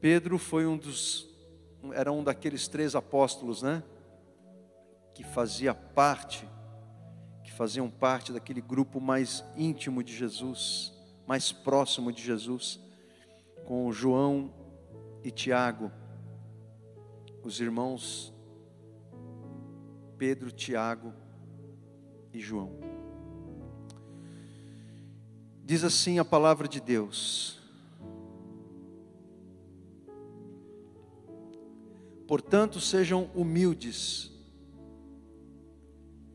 Pedro foi um dos, era um daqueles três apóstolos, né? Que fazia parte, que faziam parte daquele grupo mais íntimo de Jesus, mais próximo de Jesus, com João e Tiago, os irmãos Pedro, Tiago e João. Diz assim a palavra de Deus: Portanto, sejam humildes,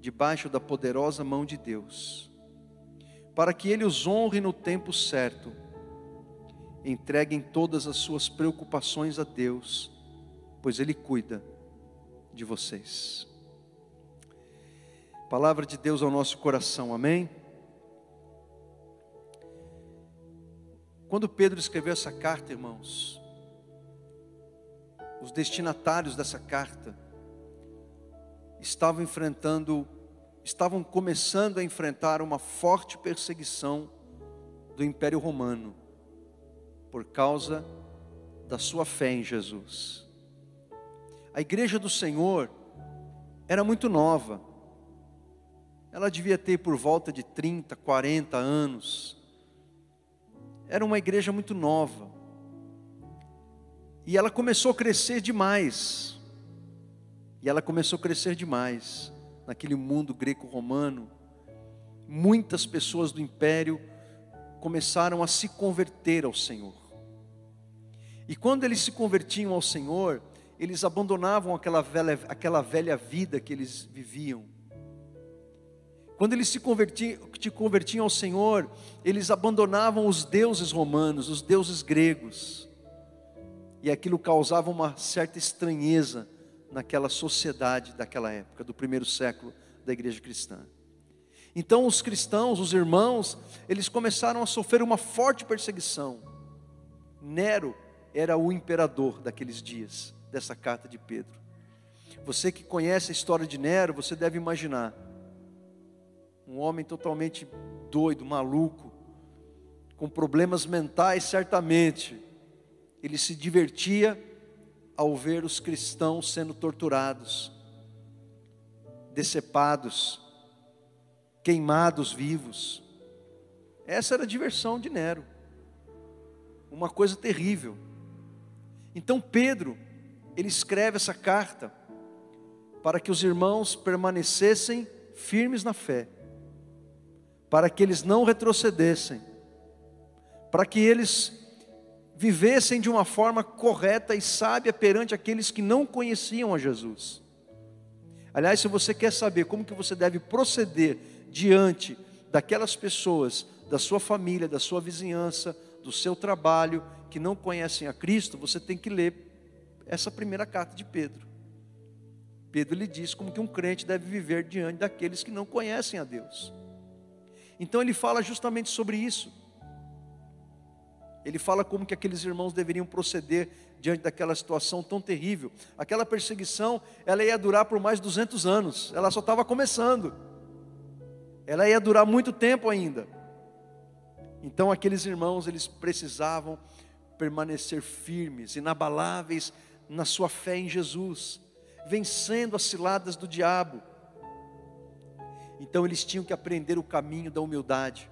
debaixo da poderosa mão de Deus, para que Ele os honre no tempo certo. Entreguem todas as suas preocupações a Deus, pois Ele cuida de vocês. Palavra de Deus ao nosso coração, amém? Quando Pedro escreveu essa carta, irmãos, os destinatários dessa carta estavam enfrentando, estavam começando a enfrentar uma forte perseguição do Império Romano, por causa da sua fé em Jesus. A igreja do Senhor era muito nova, ela devia ter por volta de 30, 40 anos. Era uma igreja muito nova. E ela começou a crescer demais. E ela começou a crescer demais naquele mundo greco-romano. Muitas pessoas do império começaram a se converter ao Senhor. E quando eles se convertiam ao Senhor, eles abandonavam aquela velha, aquela velha vida que eles viviam quando eles se convertiam, te convertiam ao Senhor, eles abandonavam os deuses romanos, os deuses gregos. E aquilo causava uma certa estranheza naquela sociedade daquela época, do primeiro século da igreja cristã. Então os cristãos, os irmãos, eles começaram a sofrer uma forte perseguição. Nero era o imperador daqueles dias, dessa carta de Pedro. Você que conhece a história de Nero, você deve imaginar um homem totalmente doido, maluco, com problemas mentais, certamente. Ele se divertia ao ver os cristãos sendo torturados, decepados, queimados vivos. Essa era a diversão de Nero. Uma coisa terrível. Então Pedro, ele escreve essa carta para que os irmãos permanecessem firmes na fé para que eles não retrocedessem, para que eles vivessem de uma forma correta e sábia perante aqueles que não conheciam a Jesus. Aliás, se você quer saber como que você deve proceder diante daquelas pessoas, da sua família, da sua vizinhança, do seu trabalho, que não conhecem a Cristo, você tem que ler essa primeira carta de Pedro. Pedro lhe diz como que um crente deve viver diante daqueles que não conhecem a Deus. Então ele fala justamente sobre isso. Ele fala como que aqueles irmãos deveriam proceder diante daquela situação tão terrível. Aquela perseguição, ela ia durar por mais de 200 anos. Ela só estava começando. Ela ia durar muito tempo ainda. Então aqueles irmãos, eles precisavam permanecer firmes, inabaláveis na sua fé em Jesus, vencendo as ciladas do diabo então eles tinham que aprender o caminho da humildade,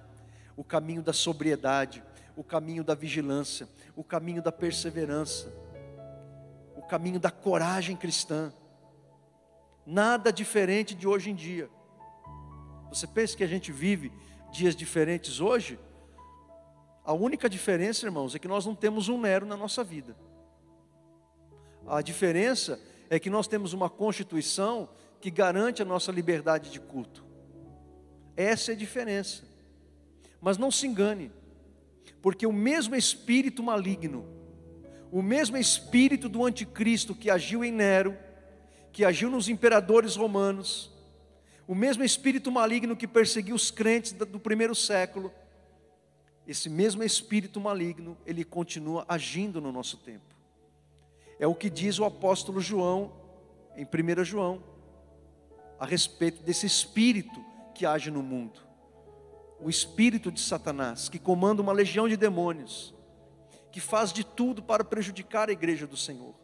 o caminho da sobriedade, o caminho da vigilância, o caminho da perseverança, o caminho da coragem cristã. Nada diferente de hoje em dia. Você pensa que a gente vive dias diferentes hoje? A única diferença, irmãos, é que nós não temos um Nero na nossa vida. A diferença é que nós temos uma constituição que garante a nossa liberdade de culto. Essa é a diferença. Mas não se engane, porque o mesmo espírito maligno, o mesmo espírito do anticristo que agiu em Nero, que agiu nos imperadores romanos, o mesmo espírito maligno que perseguiu os crentes do primeiro século, esse mesmo espírito maligno, ele continua agindo no nosso tempo. É o que diz o apóstolo João, em 1 João, a respeito desse espírito que age no mundo. O espírito de Satanás, que comanda uma legião de demônios, que faz de tudo para prejudicar a igreja do Senhor.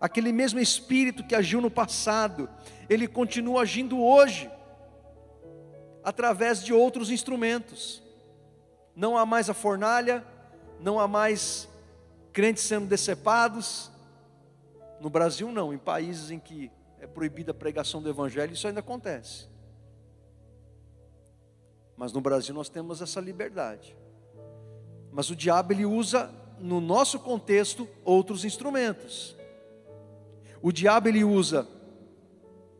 Aquele mesmo espírito que agiu no passado, ele continua agindo hoje, através de outros instrumentos. Não há mais a fornalha, não há mais crentes sendo decepados. No Brasil, não, em países em que é proibida a pregação do Evangelho, isso ainda acontece. Mas no Brasil nós temos essa liberdade. Mas o diabo ele usa no nosso contexto outros instrumentos. O diabo ele usa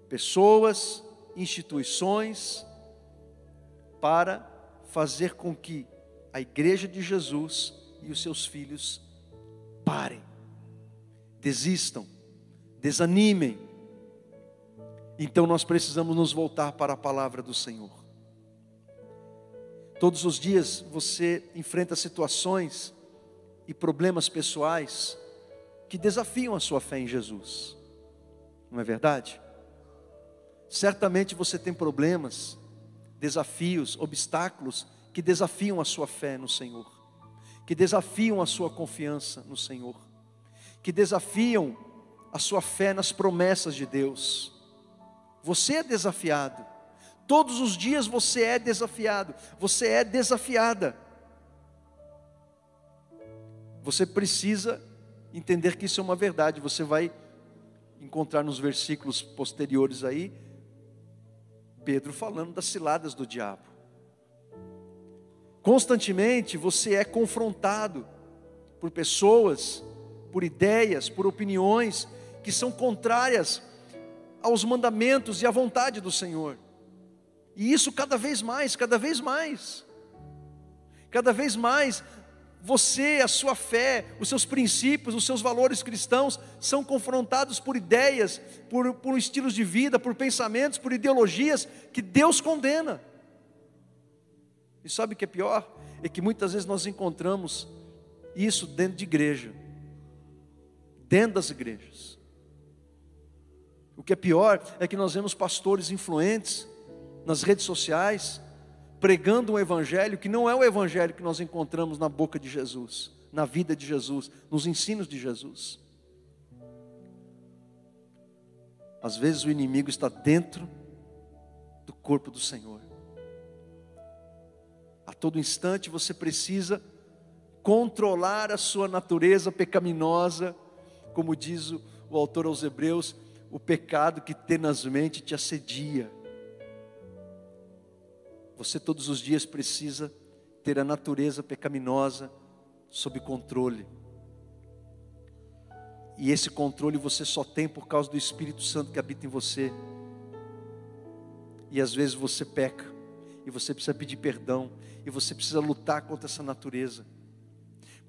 pessoas, instituições para fazer com que a igreja de Jesus e os seus filhos parem, desistam, desanimem. Então nós precisamos nos voltar para a palavra do Senhor. Todos os dias você enfrenta situações e problemas pessoais que desafiam a sua fé em Jesus. Não é verdade? Certamente você tem problemas, desafios, obstáculos que desafiam a sua fé no Senhor, que desafiam a sua confiança no Senhor, que desafiam a sua fé nas promessas de Deus. Você é desafiado. Todos os dias você é desafiado, você é desafiada. Você precisa entender que isso é uma verdade. Você vai encontrar nos versículos posteriores aí, Pedro falando das ciladas do diabo. Constantemente você é confrontado por pessoas, por ideias, por opiniões que são contrárias aos mandamentos e à vontade do Senhor. E isso cada vez mais, cada vez mais. Cada vez mais você, a sua fé, os seus princípios, os seus valores cristãos são confrontados por ideias, por, por estilos de vida, por pensamentos, por ideologias que Deus condena. E sabe o que é pior? É que muitas vezes nós encontramos isso dentro de igreja, dentro das igrejas. O que é pior é que nós vemos pastores influentes nas redes sociais, pregando um evangelho que não é o evangelho que nós encontramos na boca de Jesus, na vida de Jesus, nos ensinos de Jesus. Às vezes o inimigo está dentro do corpo do Senhor. A todo instante você precisa controlar a sua natureza pecaminosa, como diz o, autor aos Hebreus, o pecado que tenazmente te assedia. Você todos os dias precisa ter a natureza pecaminosa sob controle. E esse controle você só tem por causa do Espírito Santo que habita em você. E às vezes você peca, e você precisa pedir perdão, e você precisa lutar contra essa natureza.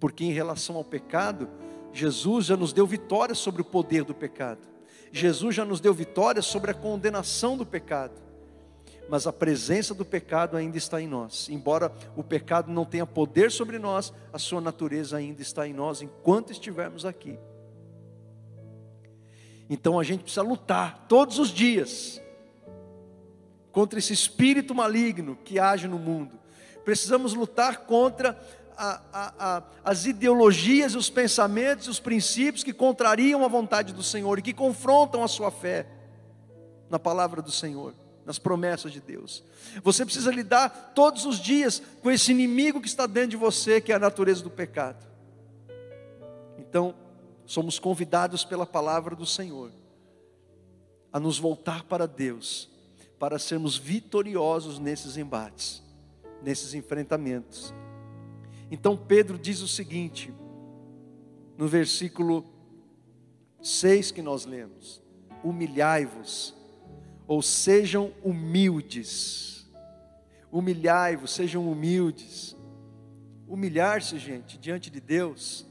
Porque em relação ao pecado, Jesus já nos deu vitória sobre o poder do pecado. Jesus já nos deu vitória sobre a condenação do pecado mas a presença do pecado ainda está em nós. Embora o pecado não tenha poder sobre nós, a sua natureza ainda está em nós enquanto estivermos aqui. Então a gente precisa lutar todos os dias contra esse espírito maligno que age no mundo. Precisamos lutar contra a, a, a, as ideologias, os pensamentos, os princípios que contrariam a vontade do Senhor e que confrontam a sua fé na palavra do Senhor nas promessas de Deus. Você precisa lidar todos os dias com esse inimigo que está dentro de você, que é a natureza do pecado. Então, somos convidados pela palavra do Senhor a nos voltar para Deus, para sermos vitoriosos nesses embates, nesses enfrentamentos. Então, Pedro diz o seguinte, no versículo 6 que nós lemos: Humilhai-vos ou sejam humildes. Humilhai-vos, sejam humildes. Humilhar-se, gente, diante de Deus,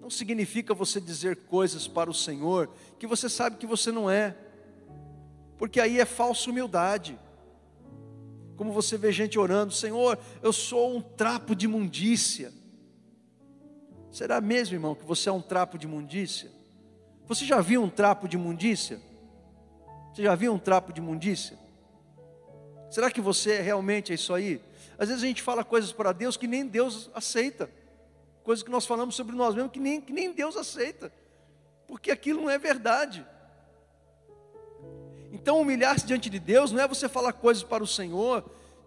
não significa você dizer coisas para o Senhor que você sabe que você não é, porque aí é falsa humildade. Como você vê gente orando, Senhor, eu sou um trapo de imundícia. Será mesmo, irmão, que você é um trapo de imundícia? Você já viu um trapo de imundícia? Você já viu um trapo de imundícia? Será que você realmente é isso aí? Às vezes a gente fala coisas para Deus que nem Deus aceita, coisas que nós falamos sobre nós mesmos que nem, que nem Deus aceita, porque aquilo não é verdade. Então, humilhar-se diante de Deus não é você falar coisas para o Senhor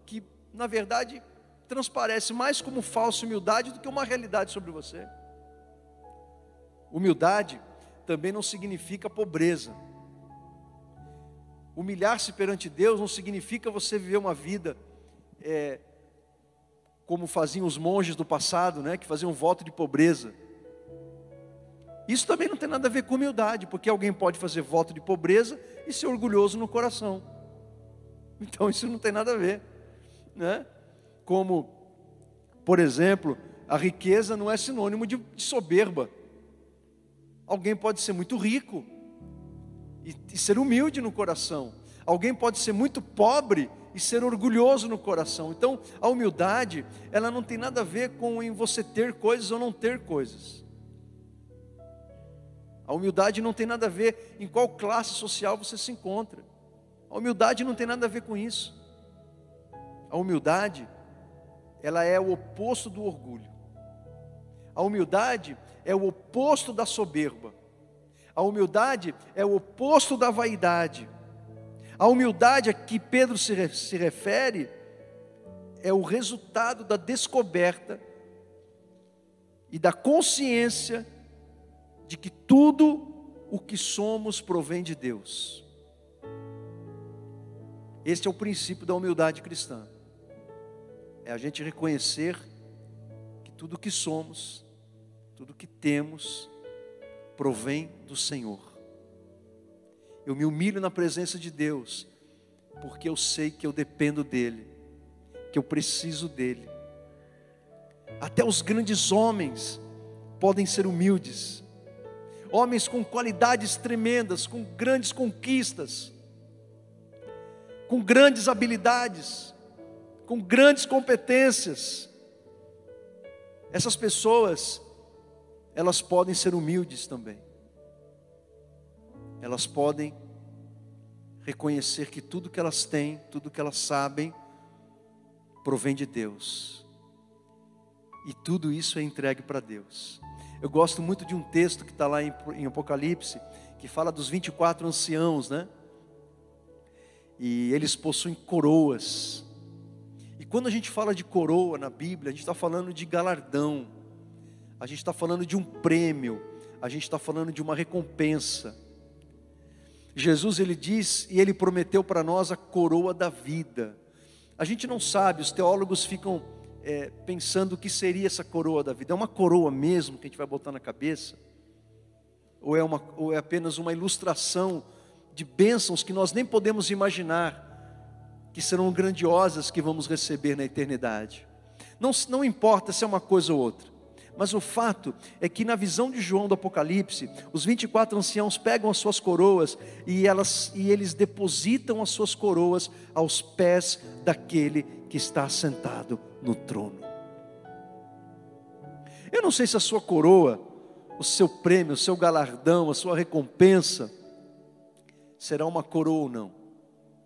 que, na verdade, transparece mais como falsa humildade do que uma realidade sobre você. Humildade também não significa pobreza. Humilhar-se perante Deus não significa você viver uma vida é, como faziam os monges do passado, né, que faziam um voto de pobreza. Isso também não tem nada a ver com humildade, porque alguém pode fazer voto de pobreza e ser orgulhoso no coração. Então isso não tem nada a ver, né? Como, por exemplo, a riqueza não é sinônimo de soberba. Alguém pode ser muito rico e, e ser humilde no coração. Alguém pode ser muito pobre e ser orgulhoso no coração. Então, a humildade, ela não tem nada a ver com em você ter coisas ou não ter coisas. A humildade não tem nada a ver em qual classe social você se encontra. A humildade não tem nada a ver com isso. A humildade, ela é o oposto do orgulho. A humildade é o oposto da soberba. A humildade é o oposto da vaidade. A humildade a que Pedro se, se refere é o resultado da descoberta e da consciência de que tudo o que somos provém de Deus. Este é o princípio da humildade cristã. É a gente reconhecer que tudo o que somos, tudo o que temos, provém do Senhor. Eu me humilho na presença de Deus, porque eu sei que eu dependo dEle, que eu preciso dEle. Até os grandes homens podem ser humildes, homens com qualidades tremendas, com grandes conquistas, com grandes habilidades, com grandes competências. Essas pessoas, elas podem ser humildes também. Elas podem reconhecer que tudo que elas têm, tudo que elas sabem, provém de Deus. E tudo isso é entregue para Deus. Eu gosto muito de um texto que está lá em, Apocalipse, que fala dos 24 anciãos, né? E eles possuem coroas. E quando a gente fala de coroa na Bíblia, a gente está falando de galardão, a gente está falando de um prêmio, a gente está falando de uma recompensa. Jesus ele diz e ele prometeu para nós a coroa da vida. A gente não sabe, os teólogos ficam é, pensando o que seria essa coroa da vida. É uma coroa mesmo que a gente vai botar na cabeça? Ou é, uma, ou é apenas uma ilustração de bênçãos que nós nem podemos imaginar, que serão grandiosas que vamos receber na eternidade? Não, não importa se é uma coisa ou outra. Mas o fato é que na visão de João do Apocalipse, os 24 anciãos pegam as suas coroas e, elas, e eles depositam as suas coroas aos pés daquele que está sentado no trono. Eu não sei se a sua coroa, o seu prêmio, o seu galardão, a sua recompensa, será uma coroa ou não,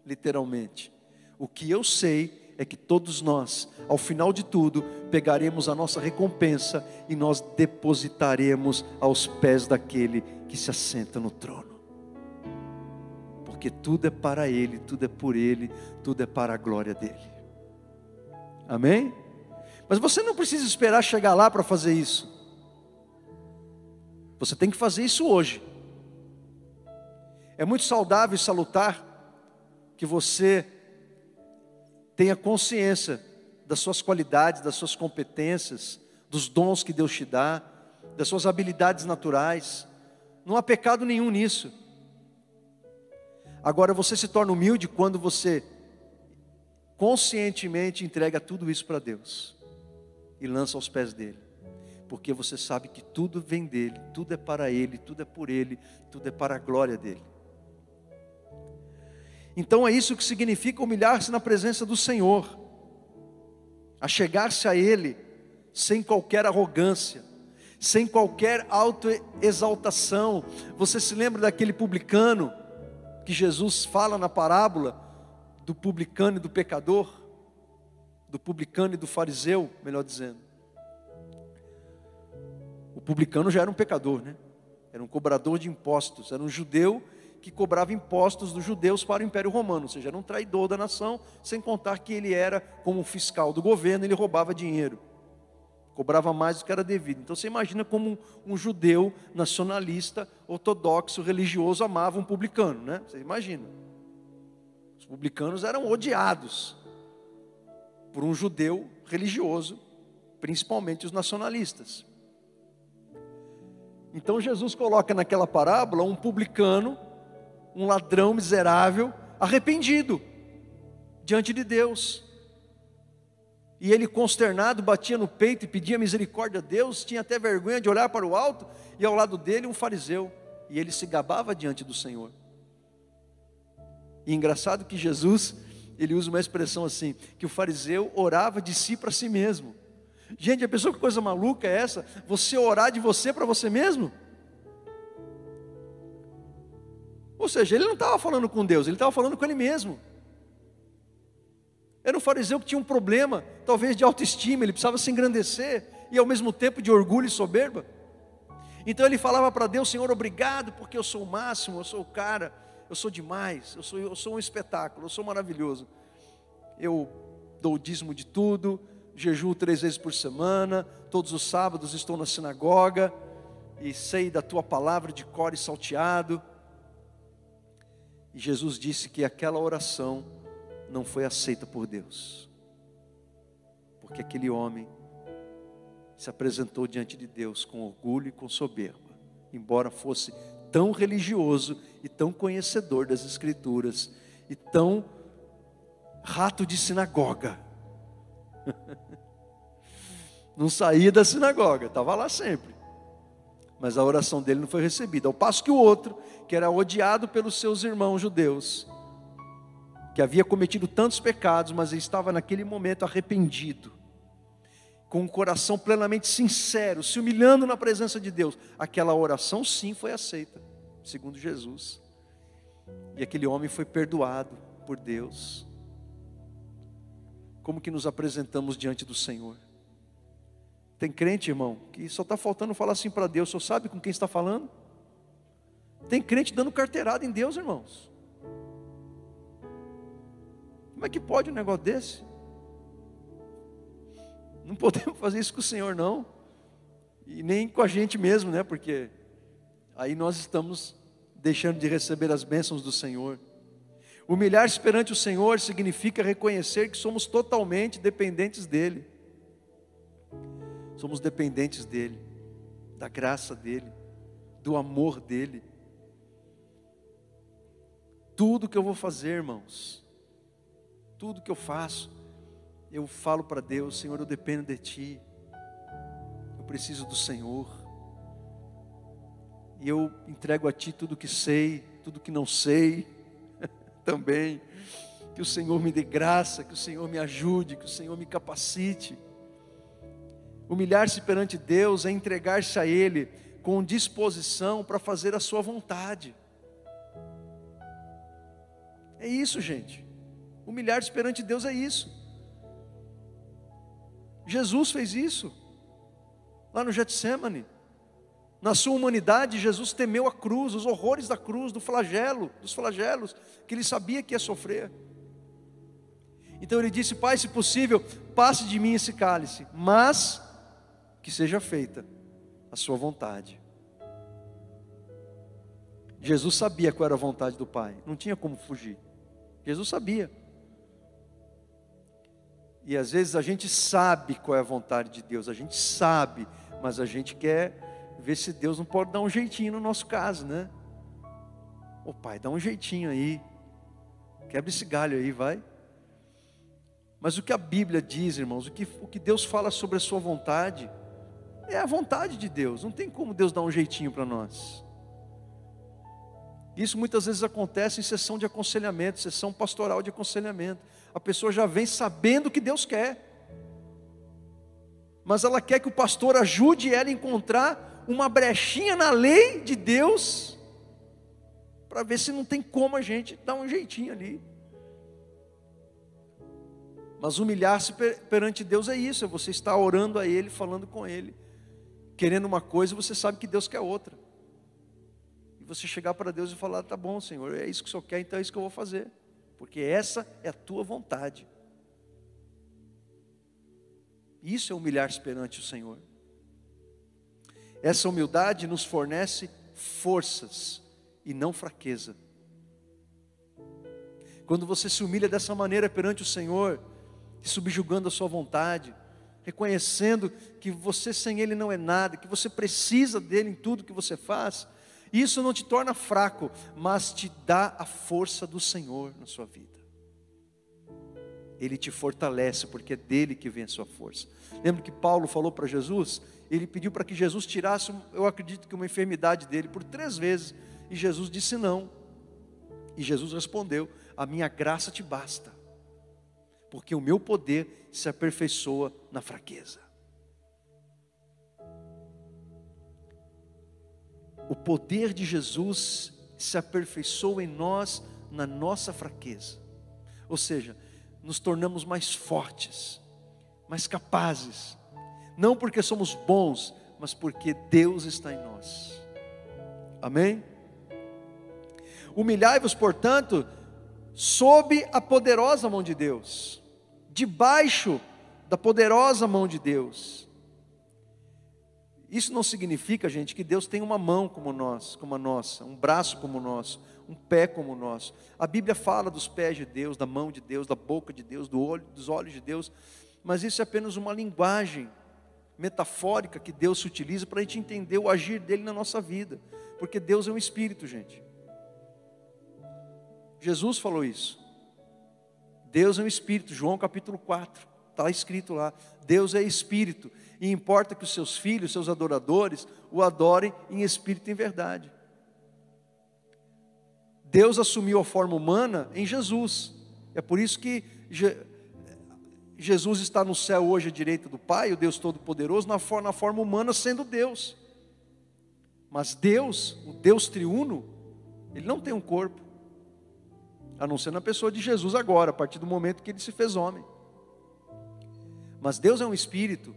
literalmente. O que eu sei é que todos nós, ao final de tudo, pegaremos a nossa recompensa e nós depositaremos aos pés daquele que se assenta no trono. Porque tudo é para Ele, tudo é por Ele, tudo é para a glória dEle. Amém? Mas você não precisa esperar chegar lá para fazer isso. Você tem que fazer isso hoje. É muito saudável e salutar que você Tenha consciência das suas qualidades, das suas competências, dos dons que Deus te dá, das suas habilidades naturais. Não há pecado nenhum nisso. Agora você se torna humilde quando você conscientemente entrega tudo isso para Deus e lança aos pés dele. Porque você sabe que tudo vem dele, tudo é para ele, tudo é por ele, tudo é para a glória dele. Então é isso que significa humilhar-se na presença do Senhor, a chegar-se a Ele sem qualquer arrogância, sem qualquer autoexaltação. Você se lembra daquele publicano que Jesus fala na parábola do publicano e do pecador, do publicano e do fariseu, melhor dizendo. publicano já era um pecador, né? Era um cobrador de impostos, era um judeu que cobrava impostos dos judeus para o Império Romano, ou seja, era um traidor da nação, sem contar que ele era, como fiscal do governo, ele roubava dinheiro, cobrava mais do que era devido. Então você imagina como um, um judeu nacionalista, ortodoxo, religioso amava um publicano, né? Você imagina. Os publicanos eram odiados por um judeu religioso, principalmente os nacionalistas. Então Jesus coloca naquela parábola um publicano um ladrão miserável, arrependido, diante de Deus. E ele, consternado, batia no peito e pedia misericórdia a Deus, tinha até vergonha de olhar para o alto, e ao lado dele um fariseu, e ele se gabava diante do Senhor. E engraçado que Jesus, ele usa uma expressão assim, que o fariseu orava de si para si mesmo. Gente, a pessoa que coisa maluca é essa? Você orar de você para você mesmo? Ou seja, ele não estava falando com Deus, ele estava falando com ele mesmo. Era um fariseu que tinha um problema, talvez de autoestima, ele precisava se engrandecer e ao mesmo tempo de orgulho e soberba. Então ele falava para Deus: Senhor, obrigado, porque eu sou o máximo, eu sou o cara, eu sou demais, eu sou, eu sou um espetáculo, eu sou maravilhoso. Eu dou o dízimo de tudo, jejuo três vezes por semana, todos os sábados estou na sinagoga e sei da tua palavra de cor e salteado. E Jesus disse que aquela oração não foi aceita por Deus, porque aquele homem se apresentou diante de Deus com orgulho e com soberba, embora fosse tão religioso e tão conhecedor das Escrituras e tão rato de sinagoga. Não saía da sinagoga, estava lá sempre mas a oração dele não foi recebida. Ao passo que o outro, que era odiado pelos seus irmãos judeus, que havia cometido tantos pecados, mas estava naquele momento arrependido, com um coração plenamente sincero, se humilhando na presença de Deus, aquela oração sim foi aceita, segundo Jesus. E aquele homem foi perdoado por Deus. Como que nos apresentamos diante do Senhor? Tem crente, irmão, que só está faltando falar assim para Deus, só sabe com quem está falando? Tem crente dando carteirada em Deus, irmãos. Como é que pode um negócio desse? Não podemos fazer isso com o Senhor, não. E nem com a gente mesmo, né? Porque aí nós estamos deixando de receber as bênçãos do Senhor. Humilhar-se perante o Senhor significa reconhecer que somos totalmente dependentes dEle. Somos dependentes dEle, da graça dEle, do amor dEle. Tudo que eu vou fazer, irmãos, tudo que eu faço, eu falo para Deus: Senhor, eu dependo de Ti, eu preciso do Senhor, e eu entrego a Ti tudo que sei, tudo que não sei, também. Que o Senhor me dê graça, que o Senhor me ajude, que o Senhor me capacite. Humilhar-se perante Deus é entregar-se a Ele com disposição para fazer a Sua vontade. É isso, gente. Humilhar-se perante Deus é isso. Jesus fez isso, lá no Getsemane. Na sua humanidade, Jesus temeu a cruz, os horrores da cruz, do flagelo, dos flagelos, que ele sabia que ia sofrer. Então ele disse: Pai, se possível, passe de mim esse cálice, mas que seja feita a sua vontade. Jesus sabia qual era a vontade do Pai, não tinha como fugir. Jesus sabia. E às vezes a gente sabe qual é a vontade de Deus, a gente sabe, mas a gente quer ver se Deus não pode dar um jeitinho no nosso caso, né? Ô Pai, dá um jeitinho aí, quebra esse galho aí, vai. Mas o que a Bíblia diz, irmãos, o que, o que Deus fala sobre a Sua vontade, é a vontade de Deus, não tem como Deus dar um jeitinho para nós. Isso muitas vezes acontece em sessão de aconselhamento, sessão pastoral de aconselhamento. A pessoa já vem sabendo o que Deus quer, mas ela quer que o pastor ajude ela a encontrar uma brechinha na lei de Deus, para ver se não tem como a gente dar um jeitinho ali. Mas humilhar-se perante Deus é isso, é você estar orando a Ele, falando com Ele querendo uma coisa, você sabe que Deus quer outra. E você chegar para Deus e falar: tá bom, Senhor, é isso que o Senhor quer, então é isso que eu vou fazer, porque essa é a tua vontade. Isso é humilhar-se perante o Senhor. Essa humildade nos fornece forças e não fraqueza. Quando você se humilha dessa maneira perante o Senhor, subjugando a sua vontade, reconhecendo que você sem Ele não é nada, que você precisa dele em tudo que você faz, isso não te torna fraco, mas te dá a força do Senhor na sua vida. Ele te fortalece, porque é dele que vem a sua força. Lembra que Paulo falou para Jesus? Ele pediu para que Jesus tirasse, eu acredito que uma enfermidade dele por três vezes, e Jesus disse não. E Jesus respondeu: A minha graça te basta, porque o meu poder se aperfeiçoa na fraqueza. O poder de Jesus se aperfeiçoa em nós na nossa fraqueza. Ou seja, nos tornamos mais fortes, mais capazes, não porque somos bons, mas porque Deus está em nós. Amém? Humilhai-vos, portanto, sob a poderosa mão de Deus, debaixo da poderosa mão de Deus. Isso não significa, gente, que Deus tem uma mão como nós, como a nossa, um braço como o nosso, um pé como o nosso. A Bíblia fala dos pés de Deus, da mão de Deus, da boca de Deus, do olho, dos olhos de Deus, mas isso é apenas uma linguagem metafórica que Deus utiliza para a gente entender o agir dele na nossa vida, porque Deus é um espírito, gente. Jesus falou isso. Deus é um espírito, João capítulo 4, está escrito lá. Deus é espírito, e importa que os seus filhos, seus adoradores, o adorem em espírito e em verdade. Deus assumiu a forma humana em Jesus, é por isso que Jesus está no céu hoje à direita do Pai, o Deus Todo-Poderoso, na na forma humana sendo Deus. Mas Deus, o Deus triuno, ele não tem um corpo a não ser na pessoa de Jesus agora, a partir do momento que ele se fez homem. Mas Deus é um espírito,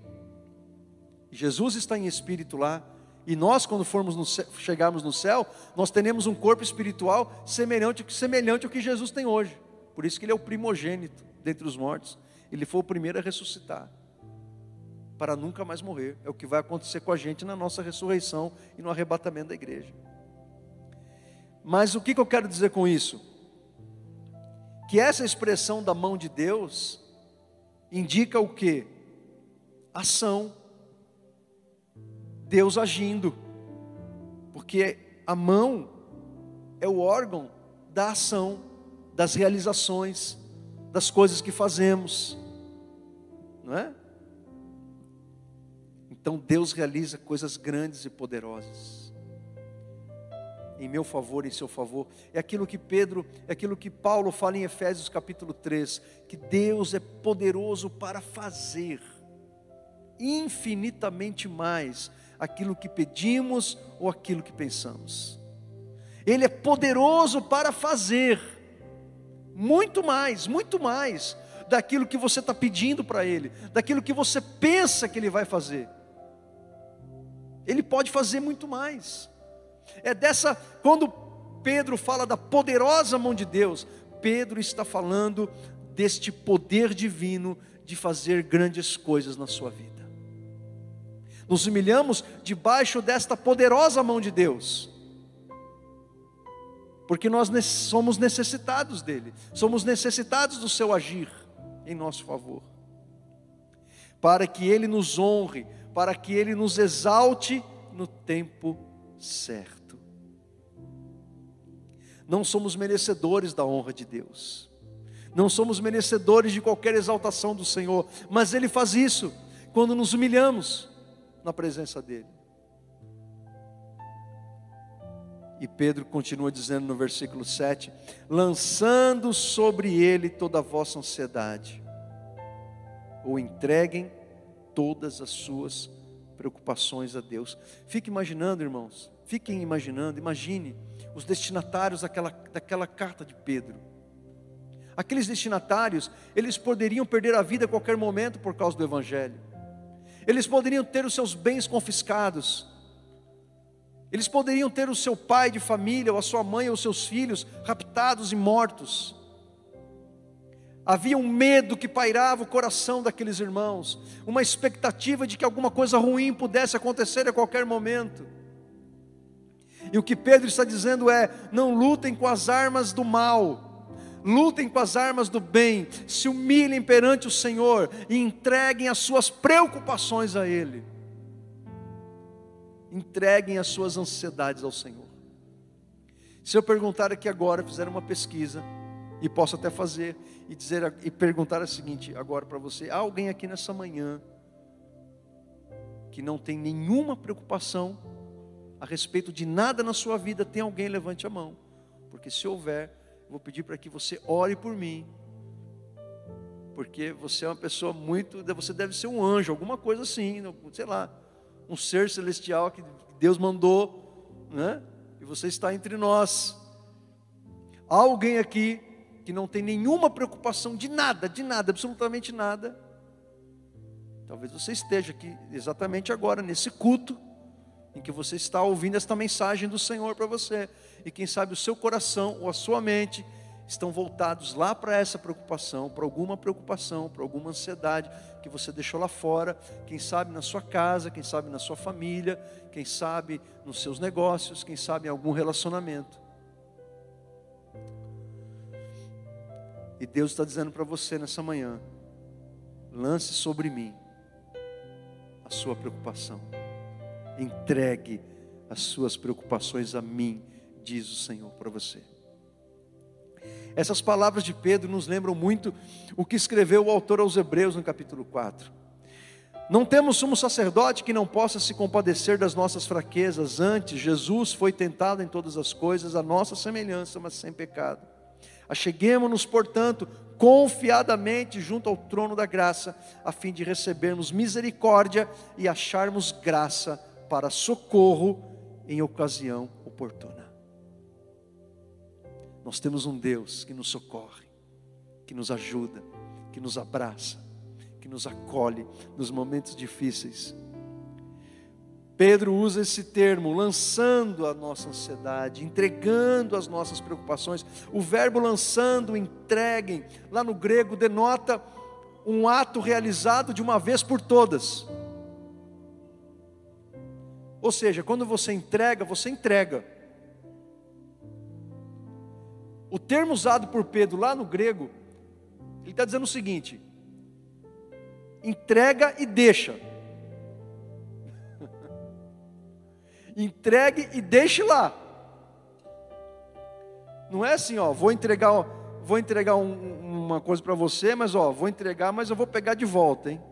Jesus está em espírito lá, e nós, quando formos no céu, chegarmos no céu, nós teremos um corpo espiritual semelhante, semelhante ao que Jesus tem hoje. Por isso que ele é o primogênito dentre os mortos. Ele foi o primeiro a ressuscitar, para nunca mais morrer. É o que vai acontecer com a gente na nossa ressurreição e no arrebatamento da igreja. Mas o que, que eu quero dizer com isso? Que essa expressão da mão de Deus indica o que? Ação. Deus agindo. Porque a mão é o órgão da ação, das realizações, das coisas que fazemos. Não é? Então Deus realiza coisas grandes e poderosas em meu favor, em seu favor. É aquilo que Pedro, é aquilo que Paulo fala em Efésios capítulo 3, que Deus é poderoso para fazer infinitamente mais aquilo que pedimos ou aquilo que pensamos. Ele é poderoso para fazer muito mais, muito mais daquilo que você está pedindo para Ele, daquilo que você pensa que Ele vai fazer. Ele pode fazer muito mais. É dessa, quando Pedro fala da poderosa mão de Deus, Pedro está falando deste poder divino de fazer grandes coisas na sua vida. Nos humilhamos debaixo desta poderosa mão de Deus, porque nós somos necessitados dele, somos necessitados do seu agir em nosso favor, para que ele nos honre, para que ele nos exalte no tempo certo não somos merecedores da honra de Deus, não somos merecedores de qualquer exaltação do Senhor, mas Ele faz isso quando nos humilhamos na presença dEle. E Pedro continua dizendo no versículo 7: lançando sobre ele toda a vossa ansiedade, ou entreguem todas as suas preocupações a Deus. Fique imaginando, irmãos, fiquem imaginando, imagine os destinatários daquela, daquela carta de Pedro. Aqueles destinatários, eles poderiam perder a vida a qualquer momento por causa do Evangelho. eles poderiam ter os seus bens confiscados, eles poderiam ter o seu pai de família, ou a sua mãe, ou os seus filhos raptados e mortos. Havia um medo que pairava o coração daqueles irmãos, uma expectativa de que alguma coisa ruim pudesse acontecer a qualquer momento. E o que Pedro está dizendo é: não lutem com as armas do mal, lutem com as armas do bem, se humilhem perante o Senhor e entreguem as suas preocupações a Ele. Entreguem as suas ansiedades ao Senhor. Se eu perguntar aqui agora, fizer uma pesquisa, e posso até fazer e dizer e perguntar o seguinte agora para você: há alguém aqui nessa manhã que não tem nenhuma preocupação a respeito de nada na sua vida? Tem alguém levante a mão, porque se houver, vou pedir para que você ore por mim, porque você é uma pessoa muito, você deve ser um anjo, alguma coisa assim, sei lá, um ser celestial que Deus mandou, né? E você está entre nós. Há alguém aqui que não tem nenhuma preocupação de nada, de nada, absolutamente nada. Talvez você esteja aqui exatamente agora, nesse culto, em que você está ouvindo esta mensagem do Senhor para você, e quem sabe o seu coração ou a sua mente estão voltados lá para essa preocupação, para alguma preocupação, para alguma ansiedade que você deixou lá fora, quem sabe na sua casa, quem sabe na sua família, quem sabe nos seus negócios, quem sabe em algum relacionamento. E Deus está dizendo para você nessa manhã: lance sobre mim a sua preocupação, entregue as suas preocupações a mim, diz o Senhor para você. Essas palavras de Pedro nos lembram muito o que escreveu o autor aos Hebreus no capítulo 4. Não temos sumo sacerdote que não possa se compadecer das nossas fraquezas, antes, Jesus foi tentado em todas as coisas, a nossa semelhança, mas sem pecado. Acheguemos-nos, portanto, confiadamente junto ao trono da graça, a fim de recebermos misericórdia e acharmos graça para socorro em ocasião oportuna. Nós temos um Deus que nos socorre, que nos ajuda, que nos abraça, que nos acolhe nos momentos difíceis Pedro usa esse termo, lançando a nossa ansiedade, entregando as nossas preocupações. O verbo lançando, entreguem, lá no grego denota um ato realizado de uma vez por todas. Ou seja, quando você entrega, você entrega. O termo usado por Pedro lá no grego, ele está dizendo o seguinte: entrega e deixa. entregue e deixe lá. Não é assim, ó, vou entregar, vou entregar um, uma coisa para você, mas ó, vou entregar, mas eu vou pegar de volta, hein?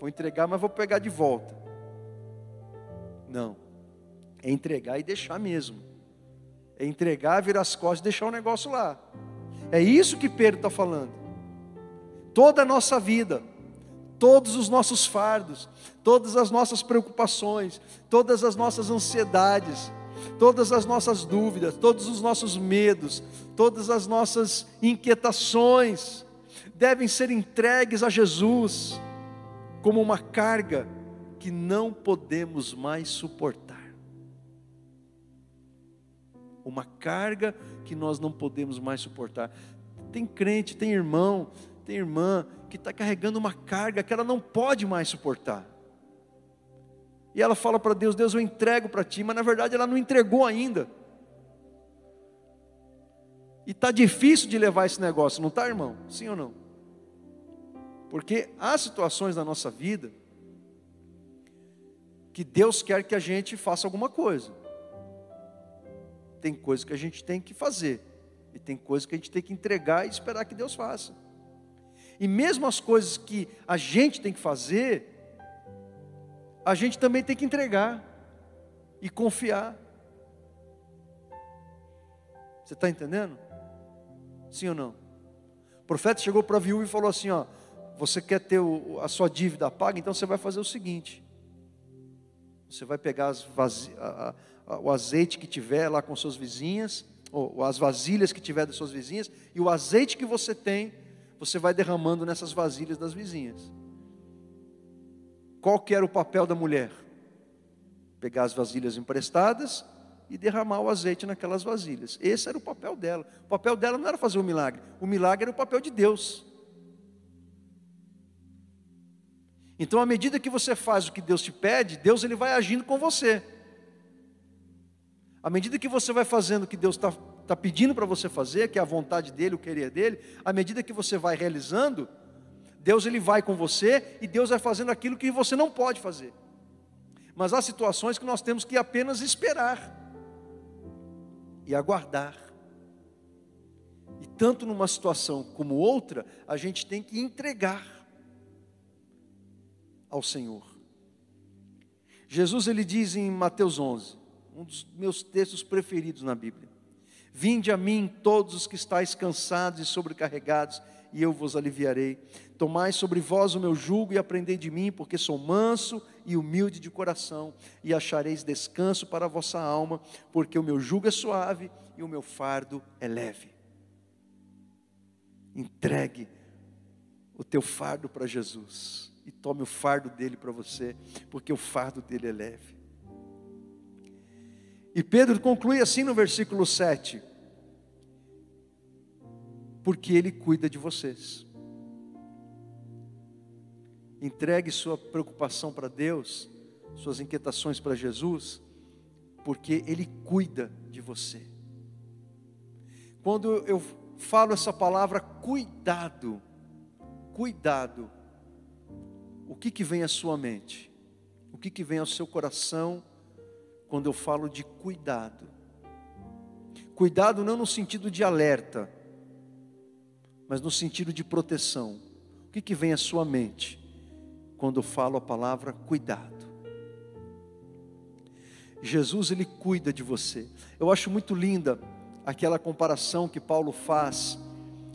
Vou entregar, mas vou pegar de volta. Não. É entregar e deixar mesmo. É entregar, virar as costas e deixar o negócio lá. É isso que Pedro está falando. Toda a nossa vida todos os nossos fardos, todas as nossas preocupações, todas as nossas ansiedades, todas as nossas dúvidas, todos os nossos medos, todas as nossas inquietações devem ser entregues a Jesus como uma carga que não podemos mais suportar. Uma carga que nós não podemos mais suportar. Tem crente, tem irmão, tem irmã que está carregando uma carga que ela não pode mais suportar. E ela fala para Deus: Deus, eu entrego para ti, mas na verdade ela não entregou ainda. E está difícil de levar esse negócio, não está, irmão? Sim ou não? Porque há situações na nossa vida que Deus quer que a gente faça alguma coisa. Tem coisa que a gente tem que fazer, e tem coisa que a gente tem que entregar e esperar que Deus faça. E mesmo as coisas que a gente tem que fazer, a gente também tem que entregar e confiar. Você está entendendo? Sim ou não? O profeta chegou para a viúva e falou assim: ó, você quer ter a sua dívida paga, então você vai fazer o seguinte: você vai pegar o azeite que tiver lá com suas vizinhas, ou as vasilhas que tiver das suas vizinhas, e o azeite que você tem, você vai derramando nessas vasilhas das vizinhas. qual que era o papel da mulher? Pegar as vasilhas emprestadas e derramar o azeite naquelas vasilhas. Esse era o papel dela. O papel dela não era fazer o milagre. O milagre era o papel de Deus. Então, à medida que você faz o que Deus te pede, Deus ele vai agindo com você. À medida que você vai fazendo o que Deus está tá pedindo para você fazer, que é a vontade dele, o querer dele, à medida que você vai realizando, Deus ele vai com você e Deus vai fazendo aquilo que você não pode fazer. Mas há situações que nós temos que apenas esperar e aguardar. E tanto numa situação como outra, a gente tem que entregar ao Senhor. Jesus ele diz em Mateus 11, um dos meus textos preferidos na Bíblia: Vinde a mim todos os que estáis cansados e sobrecarregados, e eu vos aliviarei. Tomai sobre vós o meu jugo e aprendei de mim, porque sou manso e humilde de coração, e achareis descanso para a vossa alma, porque o meu jugo é suave e o meu fardo é leve. Entregue o teu fardo para Jesus e tome o fardo dele para você, porque o fardo dele é leve. E Pedro conclui assim no versículo 7: Porque ele cuida de vocês. Entregue sua preocupação para Deus, suas inquietações para Jesus, porque Ele cuida de você. Quando eu falo essa palavra cuidado, cuidado, o que, que vem à sua mente? O que, que vem ao seu coração quando eu falo de cuidado? Cuidado não no sentido de alerta, mas no sentido de proteção. O que, que vem à sua mente quando eu falo a palavra cuidado? Jesus, Ele cuida de você. Eu acho muito linda aquela comparação que Paulo faz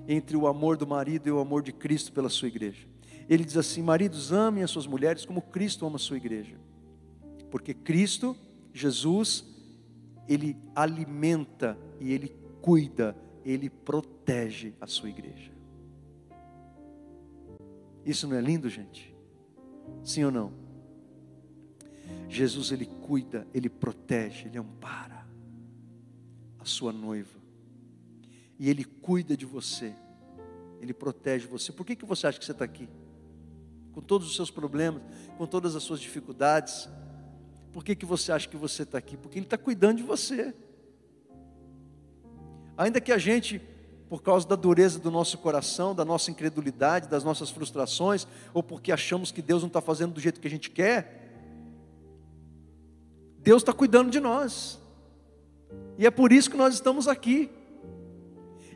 entre o amor do marido e o amor de Cristo pela sua igreja. Ele diz assim: Maridos, amem as suas mulheres como Cristo ama a sua igreja. Porque Cristo, Jesus, ele alimenta e ele cuida, ele protege a sua igreja. Isso não é lindo, gente? Sim ou não? Jesus ele cuida, ele protege, ele ampara a sua noiva. E ele cuida de você. Ele protege você. Por que, que você acha que você está aqui? Com todos os seus problemas, com todas as suas dificuldades. Por que, que você acha que você está aqui? Porque Ele está cuidando de você. Ainda que a gente, por causa da dureza do nosso coração, da nossa incredulidade, das nossas frustrações, ou porque achamos que Deus não está fazendo do jeito que a gente quer, Deus está cuidando de nós. E é por isso que nós estamos aqui.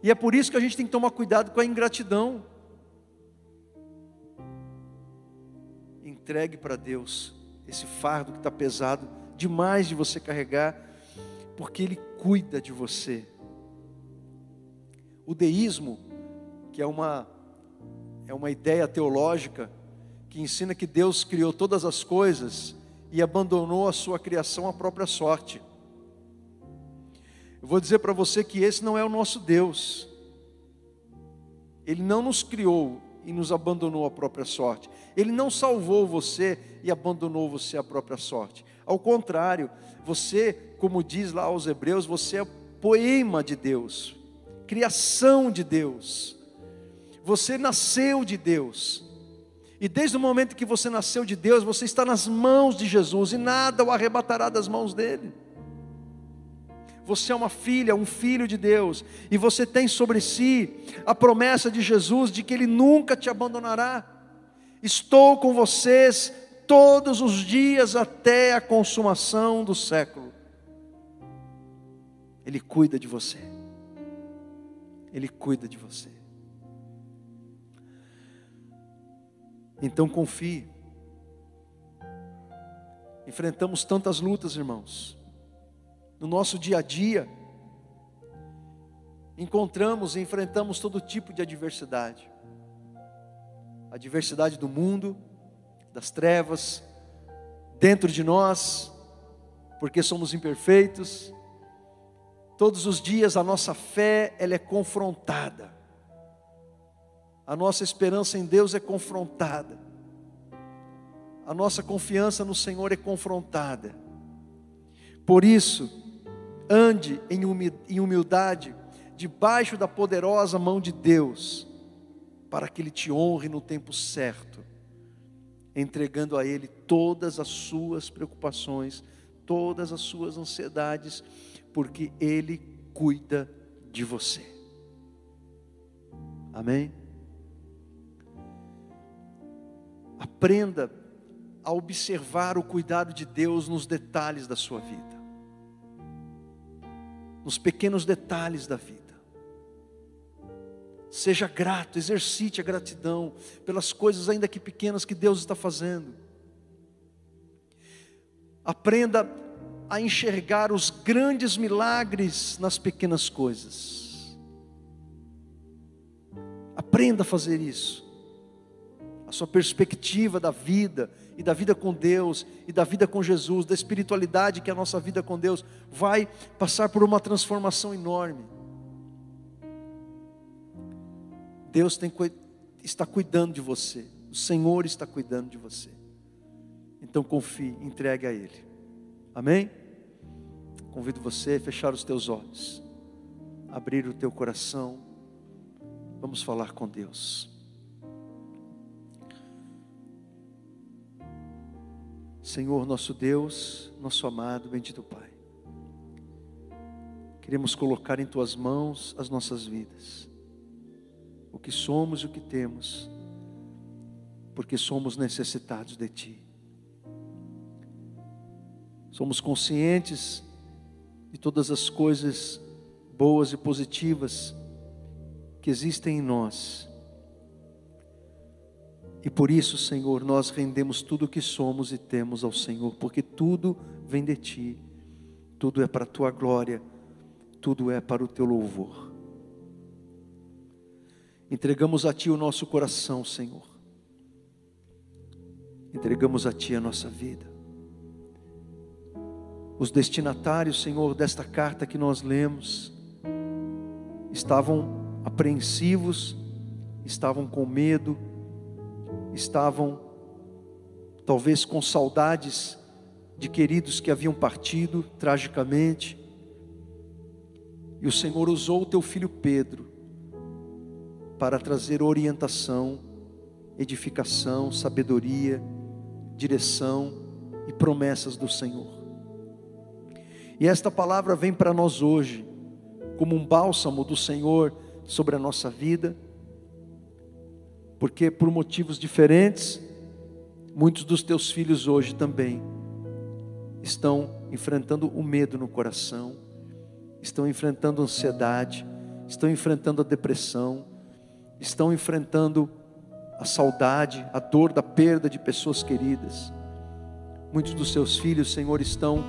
E é por isso que a gente tem que tomar cuidado com a ingratidão. Entregue para Deus esse fardo que está pesado demais de você carregar, porque Ele cuida de você. O deísmo, que é uma, é uma ideia teológica que ensina que Deus criou todas as coisas e abandonou a sua criação à própria sorte. Eu vou dizer para você que esse não é o nosso Deus. Ele não nos criou e nos abandonou à própria sorte. Ele não salvou você e abandonou você à própria sorte. Ao contrário, você, como diz lá aos Hebreus, você é poema de Deus, criação de Deus. Você nasceu de Deus. E desde o momento que você nasceu de Deus, você está nas mãos de Jesus e nada o arrebatará das mãos dele. Você é uma filha, um filho de Deus, e você tem sobre si a promessa de Jesus de que Ele nunca te abandonará. Estou com vocês todos os dias até a consumação do século. Ele cuida de você. Ele cuida de você. Então confie. Enfrentamos tantas lutas, irmãos no nosso dia a dia, encontramos e enfrentamos todo tipo de adversidade. A adversidade do mundo, das trevas, dentro de nós, porque somos imperfeitos. Todos os dias a nossa fé ela é confrontada. A nossa esperança em Deus é confrontada. a nossa confiança no Senhor é confrontada. Por isso, ande em humildade, debaixo da poderosa mão de Deus, para que Ele te honre no tempo certo, entregando a Ele todas as suas preocupações, todas as suas ansiedades, porque Ele cuida de você. Amém? Aprenda a observar o cuidado de Deus nos detalhes da sua vida, nos pequenos detalhes da vida. Seja grato, exercite a gratidão pelas coisas, ainda que pequenas, que Deus está fazendo. Aprenda a enxergar os grandes milagres nas pequenas coisas. Aprenda a fazer isso. A sua perspectiva da vida e da vida com Deus e da vida com Jesus, da espiritualidade que é a nossa vida com Deus, vai passar por uma transformação enorme. Deus tem, está cuidando de você, o Senhor está cuidando de você. Então confie, entregue a Ele. Amém? Convido você a fechar os teus olhos, abrir o teu coração. Vamos falar com Deus. Senhor, nosso Deus, nosso amado, bendito Pai. Queremos colocar em tuas mãos as nossas vidas o que somos e o que temos, porque somos necessitados de Ti. Somos conscientes de todas as coisas boas e positivas que existem em nós. E por isso, Senhor, nós rendemos tudo o que somos e temos ao Senhor, porque tudo vem de Ti, tudo é para a Tua glória, tudo é para o Teu louvor. Entregamos a Ti o nosso coração, Senhor. Entregamos a Ti a nossa vida. Os destinatários, Senhor, desta carta que nós lemos, estavam apreensivos, estavam com medo, estavam talvez com saudades de queridos que haviam partido tragicamente. E o Senhor usou o teu filho Pedro para trazer orientação, edificação, sabedoria, direção e promessas do Senhor. E esta palavra vem para nós hoje, como um bálsamo do Senhor sobre a nossa vida, porque por motivos diferentes, muitos dos teus filhos hoje também estão enfrentando o medo no coração, estão enfrentando ansiedade, estão enfrentando a depressão, estão enfrentando a saudade, a dor da perda de pessoas queridas. Muitos dos seus filhos, Senhor, estão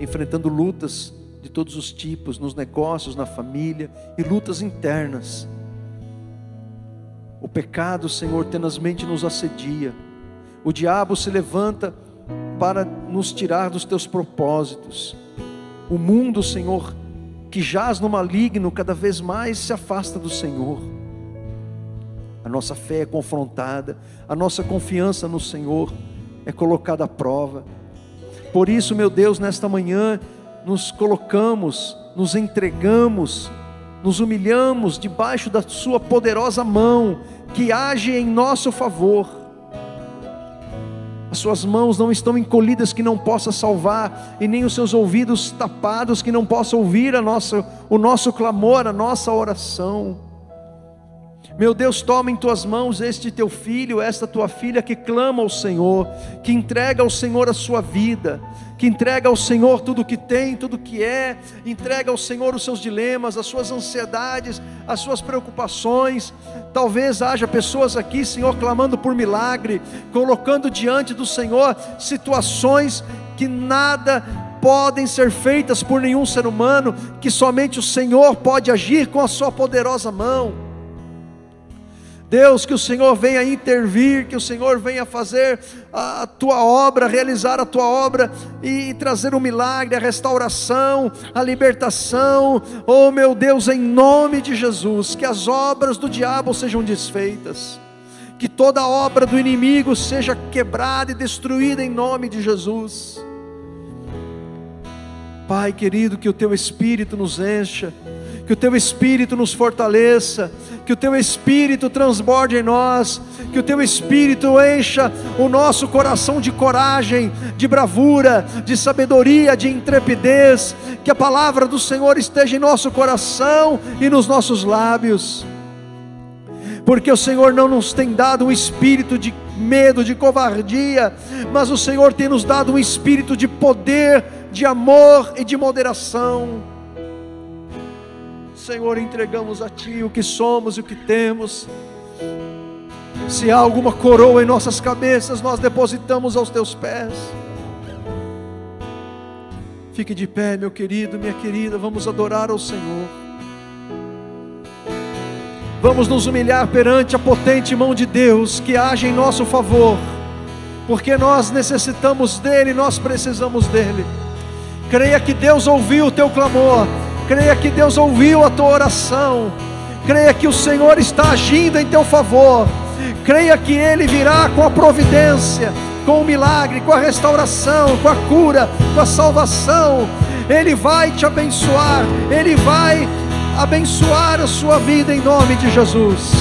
enfrentando lutas de todos os tipos, nos negócios, na família e lutas internas. O pecado, Senhor, tenazmente nos assedia. O diabo se levanta para nos tirar dos teus propósitos. O mundo, Senhor, que jaz no maligno, cada vez mais se afasta do Senhor a nossa fé é confrontada, a nossa confiança no Senhor é colocada à prova. Por isso, meu Deus, nesta manhã, nos colocamos, nos entregamos, nos humilhamos debaixo da Sua poderosa mão, que age em nosso favor. As suas mãos não estão encolhidas que não possa salvar, e nem os seus ouvidos tapados que não possam ouvir a nossa, o nosso clamor, a nossa oração. Meu Deus, toma em tuas mãos este teu filho, esta tua filha que clama ao Senhor, que entrega ao Senhor a sua vida, que entrega ao Senhor tudo o que tem, tudo o que é, entrega ao Senhor os seus dilemas, as suas ansiedades, as suas preocupações. Talvez haja pessoas aqui, Senhor, clamando por milagre, colocando diante do Senhor situações que nada podem ser feitas por nenhum ser humano, que somente o Senhor pode agir com a sua poderosa mão. Deus, que o Senhor venha intervir, que o Senhor venha fazer a tua obra, realizar a tua obra e trazer o um milagre, a restauração, a libertação. Oh meu Deus, em nome de Jesus, que as obras do diabo sejam desfeitas que toda obra do inimigo seja quebrada e destruída em nome de Jesus. Pai querido, que o teu espírito nos encha, que o teu espírito nos fortaleça, que o teu espírito transborde em nós, que o teu espírito encha o nosso coração de coragem, de bravura, de sabedoria, de intrepidez, que a palavra do Senhor esteja em nosso coração e nos nossos lábios. Porque o Senhor não nos tem dado um espírito de medo, de covardia, mas o Senhor tem nos dado um espírito de poder, de amor e de moderação. Senhor, entregamos a Ti o que somos e o que temos. Se há alguma coroa em nossas cabeças, nós depositamos aos Teus pés. Fique de pé, meu querido, minha querida, vamos adorar ao Senhor. Vamos nos humilhar perante a potente mão de Deus que age em nosso favor, porque nós necessitamos dEle, nós precisamos dEle. Creia que Deus ouviu o teu clamor, creia que Deus ouviu a tua oração, creia que o Senhor está agindo em teu favor, creia que Ele virá com a providência, com o milagre, com a restauração, com a cura, com a salvação. Ele vai te abençoar, Ele vai abençoar a sua vida em nome de Jesus.